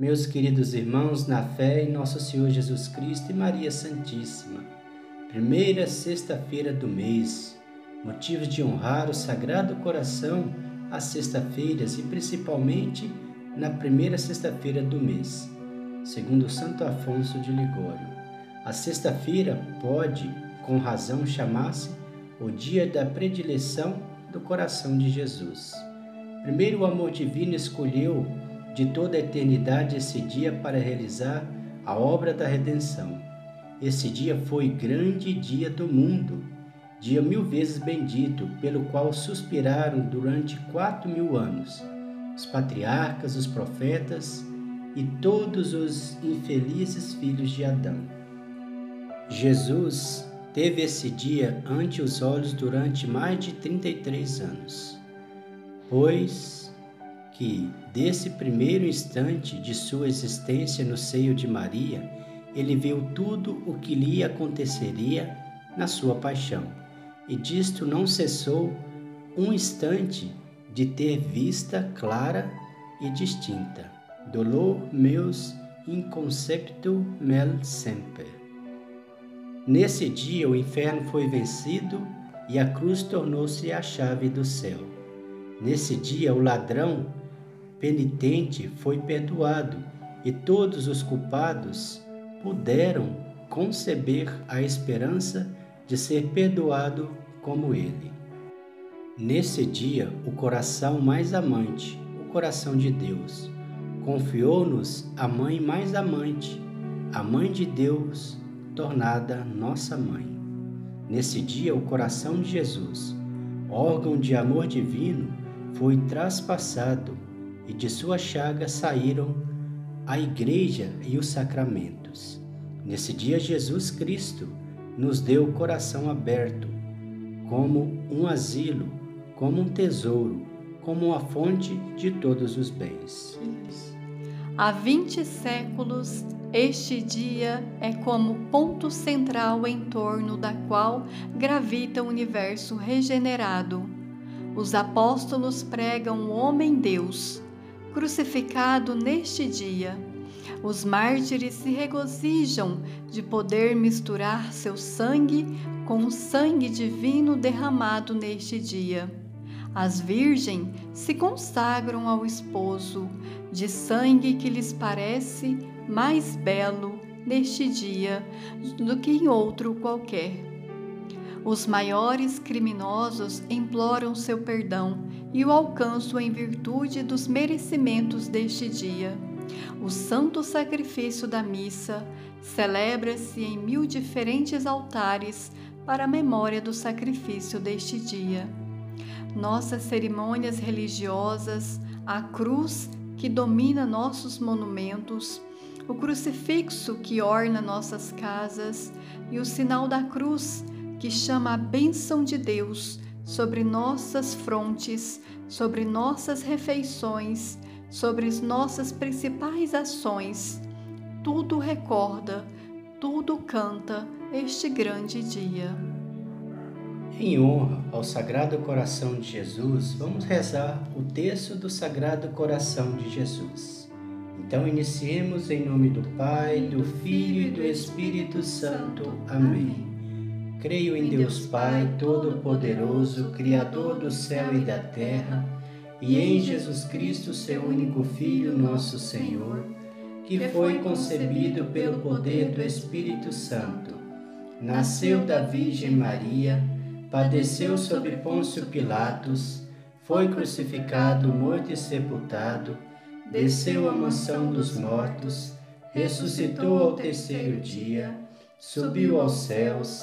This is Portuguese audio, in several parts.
Meus queridos irmãos, na fé em Nosso Senhor Jesus Cristo e Maria Santíssima, primeira sexta-feira do mês, motivos de honrar o Sagrado Coração às sexta-feiras e principalmente na primeira sexta-feira do mês, segundo Santo Afonso de Ligório. A sexta-feira pode, com razão, chamar-se o dia da predileção do coração de Jesus. Primeiro, o amor divino escolheu de toda a eternidade esse dia para realizar a obra da redenção. Esse dia foi grande dia do mundo, dia mil vezes bendito, pelo qual suspiraram durante quatro mil anos os patriarcas, os profetas e todos os infelizes filhos de Adão. Jesus teve esse dia ante os olhos durante mais de 33 anos, pois que, desse primeiro instante de sua existência no seio de Maria, ele viu tudo o que lhe aconteceria na sua paixão, e disto não cessou um instante de ter vista clara e distinta. Dolor meus inconcepto mel semper. Nesse dia o inferno foi vencido e a cruz tornou-se a chave do céu. Nesse dia o ladrão penitente foi perdoado e todos os culpados puderam conceber a esperança de ser perdoado como ele. Nesse dia, o coração mais amante, o coração de Deus, confiou-nos a mãe mais amante, a mãe de Deus, tornada nossa mãe. Nesse dia, o coração de Jesus, órgão de amor divino, foi traspassado e de sua chaga saíram a igreja e os sacramentos. Nesse dia, Jesus Cristo nos deu o coração aberto, como um asilo, como um tesouro, como uma fonte de todos os bens. Há vinte séculos, este dia é como ponto central em torno da qual gravita o universo regenerado. Os apóstolos pregam o homem-deus, crucificado neste dia. Os mártires se regozijam de poder misturar seu sangue com o sangue divino derramado neste dia. As virgens se consagram ao esposo, de sangue que lhes parece mais belo neste dia do que em outro qualquer. Os maiores criminosos imploram seu perdão e o alcançam em virtude dos merecimentos deste dia. O santo sacrifício da missa celebra-se em mil diferentes altares para a memória do sacrifício deste dia. Nossas cerimônias religiosas, a cruz que domina nossos monumentos, o crucifixo que orna nossas casas e o sinal da cruz que chama a bênção de Deus sobre nossas frontes, sobre nossas refeições, sobre as nossas principais ações. Tudo recorda, tudo canta este grande dia. Em honra ao Sagrado Coração de Jesus, vamos rezar o texto do Sagrado Coração de Jesus. Então, iniciemos em nome do Pai, do Filho e do Espírito Santo. Amém. Creio em Deus Pai Todo-Poderoso, Criador do céu e da terra, e em Jesus Cristo, seu único Filho, nosso Senhor, que foi concebido pelo poder do Espírito Santo. Nasceu da Virgem Maria, padeceu sob Pôncio Pilatos, foi crucificado, morto e sepultado, desceu à mansão dos mortos, ressuscitou ao terceiro dia, subiu aos céus,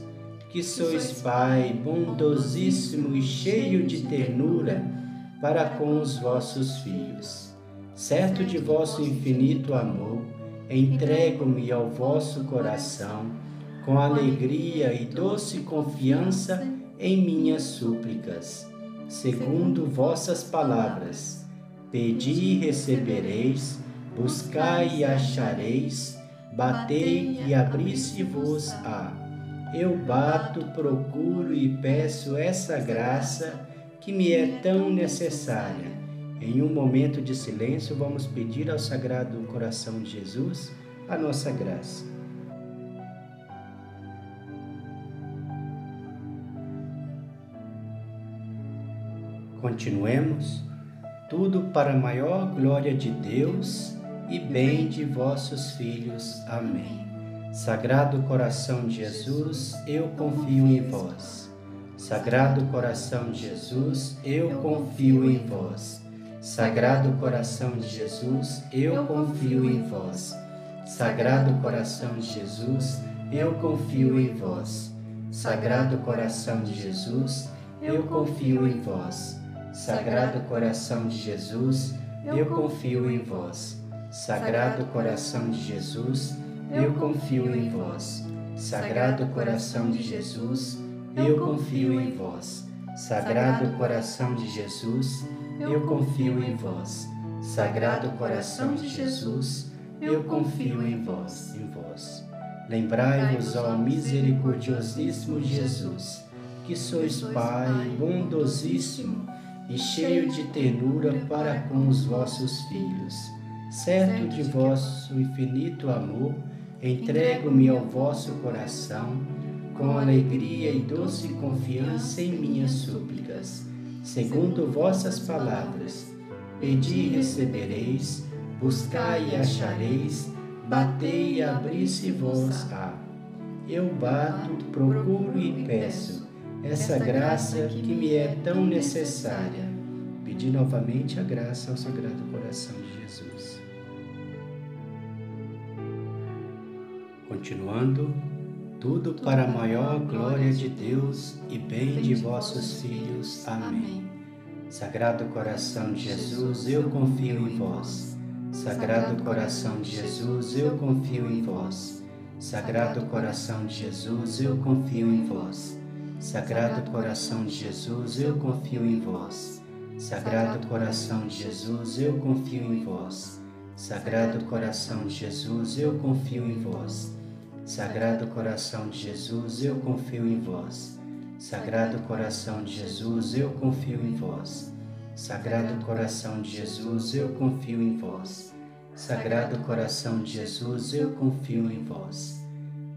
que sois Pai bondosíssimo e cheio de ternura para com os vossos filhos. Certo de vosso infinito amor, entrego-me ao vosso coração com alegria e doce confiança em minhas súplicas. Segundo vossas palavras, pedi e recebereis, buscai e achareis, batei e abri-se-vos-á. Eu bato, procuro e peço essa graça que me é tão necessária. Em um momento de silêncio, vamos pedir ao Sagrado Coração de Jesus a nossa graça. Continuemos, tudo para a maior glória de Deus e bem de vossos filhos. Amém. Sagrado coração de Jesus, eu confio em vós. Sagrado coração de Jesus, eu confio em vós. Sagrado coração de Jesus, eu confio em vós. Sagrado coração de Jesus, eu confio em vós. Sagrado coração de Jesus, eu confio em vós. Sagrado coração de Jesus, eu confio em vós. Sagrado coração de Jesus, eu confio em vós. Sagrado coração de Jesus, eu confio em vós. Sagrado coração de Jesus, eu confio em vós. Sagrado coração de Jesus, eu confio em vós, em vós. Lembrai-vos, ó misericordiosíssimo Jesus, que sois Pai bondosíssimo e cheio de ternura para com os vossos filhos. Certo de vosso infinito amor, entrego-me ao vosso coração, com alegria e doce confiança em minhas súplicas. Segundo vossas palavras, pedi e recebereis, buscai e achareis, batei e abri-se-vos-á. Eu bato, procuro e peço essa graça que me é tão necessária. Pedi novamente a graça ao Sagrado Coração de Jesus. Continuando, tudo para a maior glória de Deus e bem de vossos filhos. Amém. Sagrado coração de Jesus, eu confio em vós. Sagrado coração de Jesus, eu confio em vós. Sagrado coração de Jesus, eu confio em vós. Sagrado coração de Jesus, eu confio em vós. Sagrado coração de Jesus, eu confio em vós. Sagrado coração de Jesus, eu confio em vós. Sagrado coração de Jesus, eu confio em vós. Sagrado coração de Jesus, eu confio em vós. Sagrado coração de Jesus, eu confio em vós. Sagrado coração de Jesus, eu confio em vós.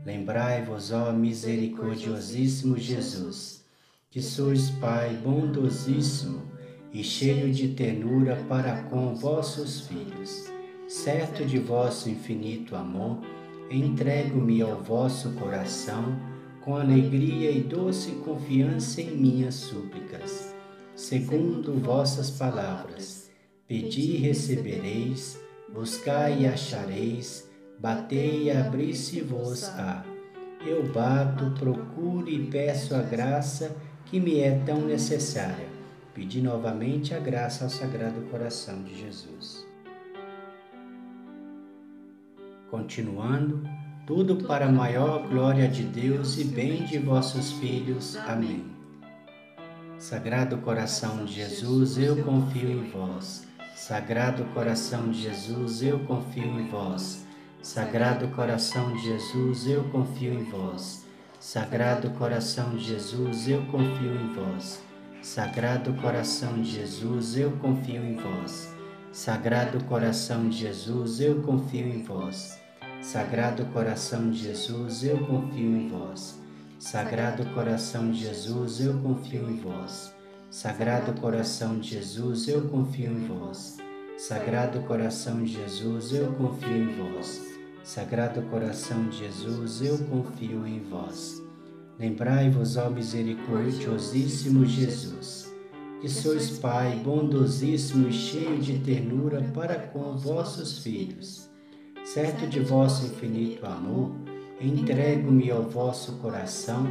Lembrai-vos, ó misericordiosíssimo Jesus, que sois Pai bondosíssimo e cheio de ternura para com vossos filhos. Certo de vosso infinito amor, entrego-me ao vosso coração com alegria e doce confiança em minhas súplicas. Segundo vossas palavras, pedi e recebereis, buscai e achareis, batei e abri-se-vos-á. Eu bato, procuro e peço a graça que me é tão necessária. Pedi novamente a graça ao Sagrado Coração de Jesus. Continuando, tudo para a maior glória de Deus e bem de vossos filhos. Amém. Sagrado coração de Jesus, eu confio em vós. Sagrado coração de Jesus, eu confio em vós. Sagrado coração de Jesus, eu confio em vós. Sagrado coração de Jesus, eu confio em vós. Sagrado coração de Jesus, eu confio em vós. Sagrado coração de Jesus, eu confio em vós. Sagrado coração de Jesus, eu confio em vós. Sagrado coração de Jesus, eu confio em vós. Sagrado coração de Jesus, eu confio em vós. Sagrado coração de Jesus, eu confio em vós. Sagrado coração de Jesus, eu confio em vós. Lembrai-vos, ó misericordiosíssimo Jesus, que sois Pai bondosíssimo e cheio de ternura para com vossos filhos. Certo de vosso infinito amor, entrego-me ao vosso coração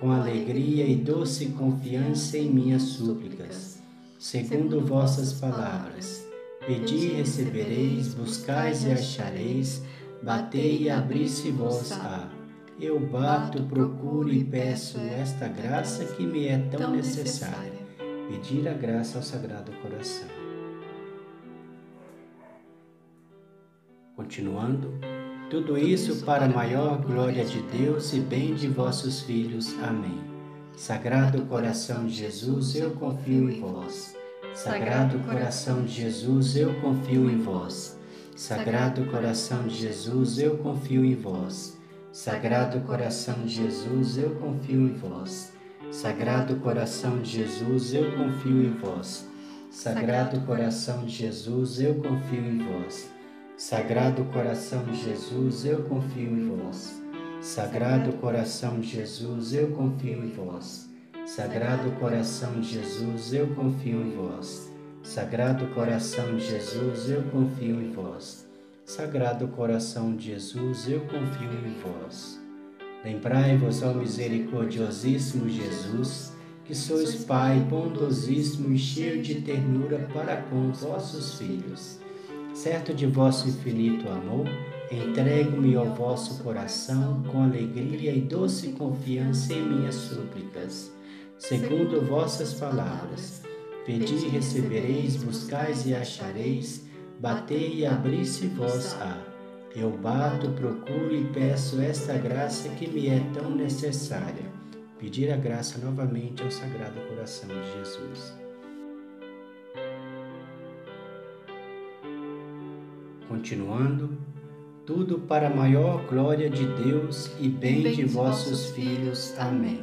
com alegria e doce confiança em minhas súplicas. Segundo vossas palavras, pedi e recebereis, buscais e achareis batei e abri-se-vos-á. Eu bato, procuro e peço esta graça que me é tão necessária. Pedir a graça ao Sagrado Coração. Continuando, tudo isso para a maior glória de Deus e bem de vossos filhos. Amém. Sagrado coração de Jesus, eu confio em vós. Sagrado coração de Jesus, eu confio em vós. Sagrado coração de Jesus, eu confio em vós. Sagrado coração de Jesus, eu confio em vós. Sagrado coração de Jesus, eu confio em vós. Sagrado coração de Jesus, eu confio em vós. Sagrado coração de Jesus, eu confio em vós. Sagrado coração de Jesus, eu confio em vós. Sagrado coração de Jesus, eu confio em vós. Sagrado coração de Jesus, eu confio em vós. Sagrado coração de Jesus, eu confio em vós. Lembrai-vos, ó misericordiosíssimo Jesus, que sois Pai bondosíssimo e cheio de ternura para com vossos filhos. Certo de vosso infinito amor, entrego-me ao vosso coração com alegria e doce confiança em minhas súplicas, segundo vossas palavras Pedi e recebereis, buscais e achareis, batei e abri-se-vos-á. Eu bato, procuro e peço esta graça que me é tão necessária. Pedir a graça novamente ao Sagrado Coração de Jesus. Continuando, tudo para a maior glória de Deus e bem, bem de vossos filhos. Amém.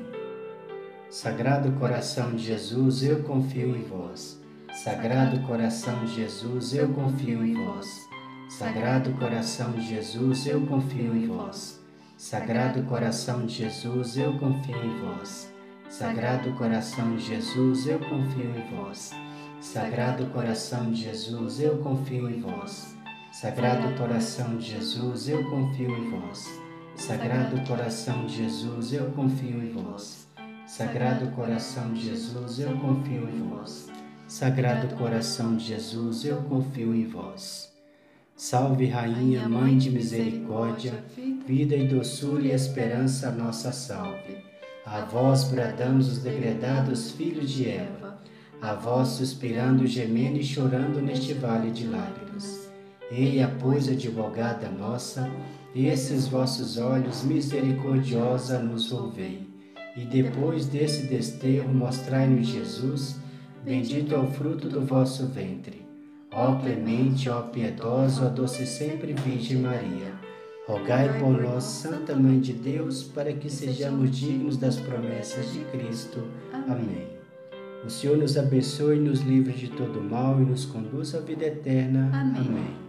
Sagrado coração de Jesus, eu confio em vós. Sagrado coração de Jesus, eu confio em vós. Sagrado coração de Jesus, eu confio em vós. Sagrado coração de Jesus, eu confio em vós. Sagrado coração de Jesus, eu confio em vós. Sagrado coração de Jesus, eu confio em vós. Sagrado coração de Jesus, eu confio em vós. Sagrado coração de Jesus, eu confio em vós. Sagrado coração de Jesus, eu confio em vós. Sagrado coração de Jesus, eu confio em vós. Salve, Rainha, Mãe de Misericórdia, vida e doçura e esperança, nossa salve. A vós bradamos os degredados filhos de Eva, a vós suspirando, gemendo e chorando neste vale de lágrimas. Eia, pois, advogada nossa, esses vossos olhos misericordiosa nos volvei e depois desse desterro mostrai-nos Jesus, bendito é o fruto do vosso ventre. Ó clemente, ó piedosa, ó doce sempre Virgem Maria, rogai por nós, Santa Mãe de Deus, para que sejamos dignos das promessas de Cristo. Amém. O Senhor nos abençoe e nos livre de todo mal e nos conduz à vida eterna. Amém.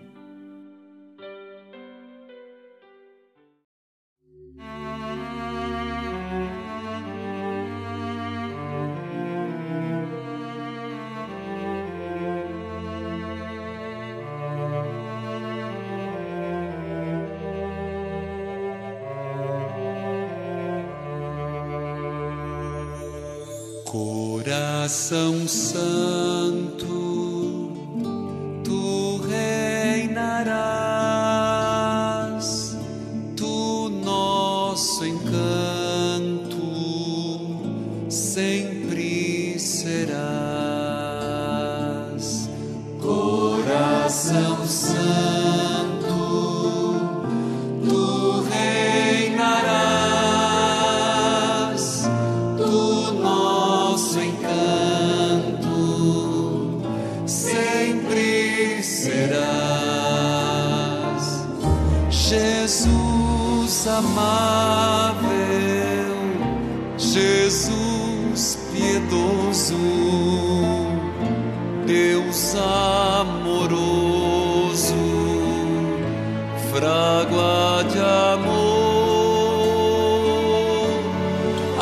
Santo, tu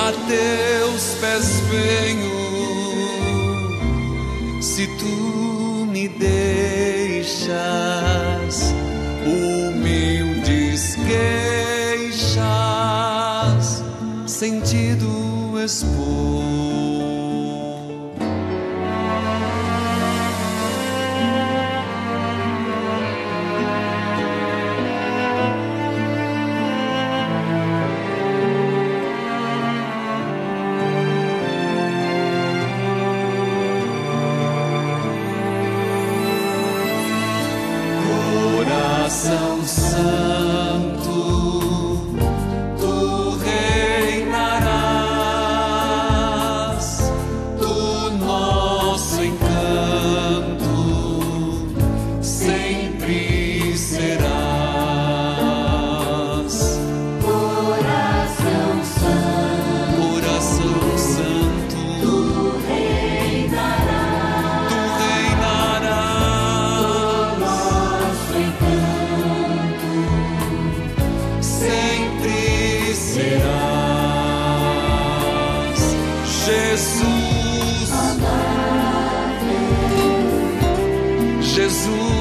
a teus pés venho, se tu me deixas humildes queixas, sentido expor. coração santo. Jesus.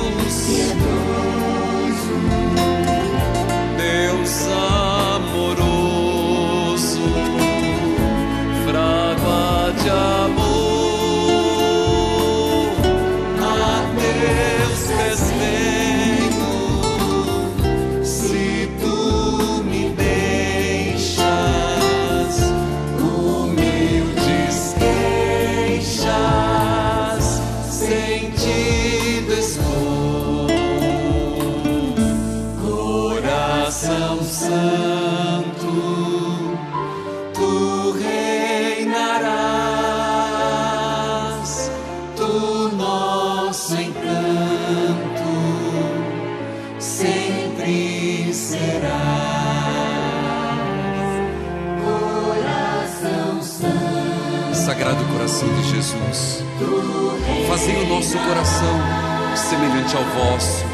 Jesus. Fazei o nosso coração semelhante ao vosso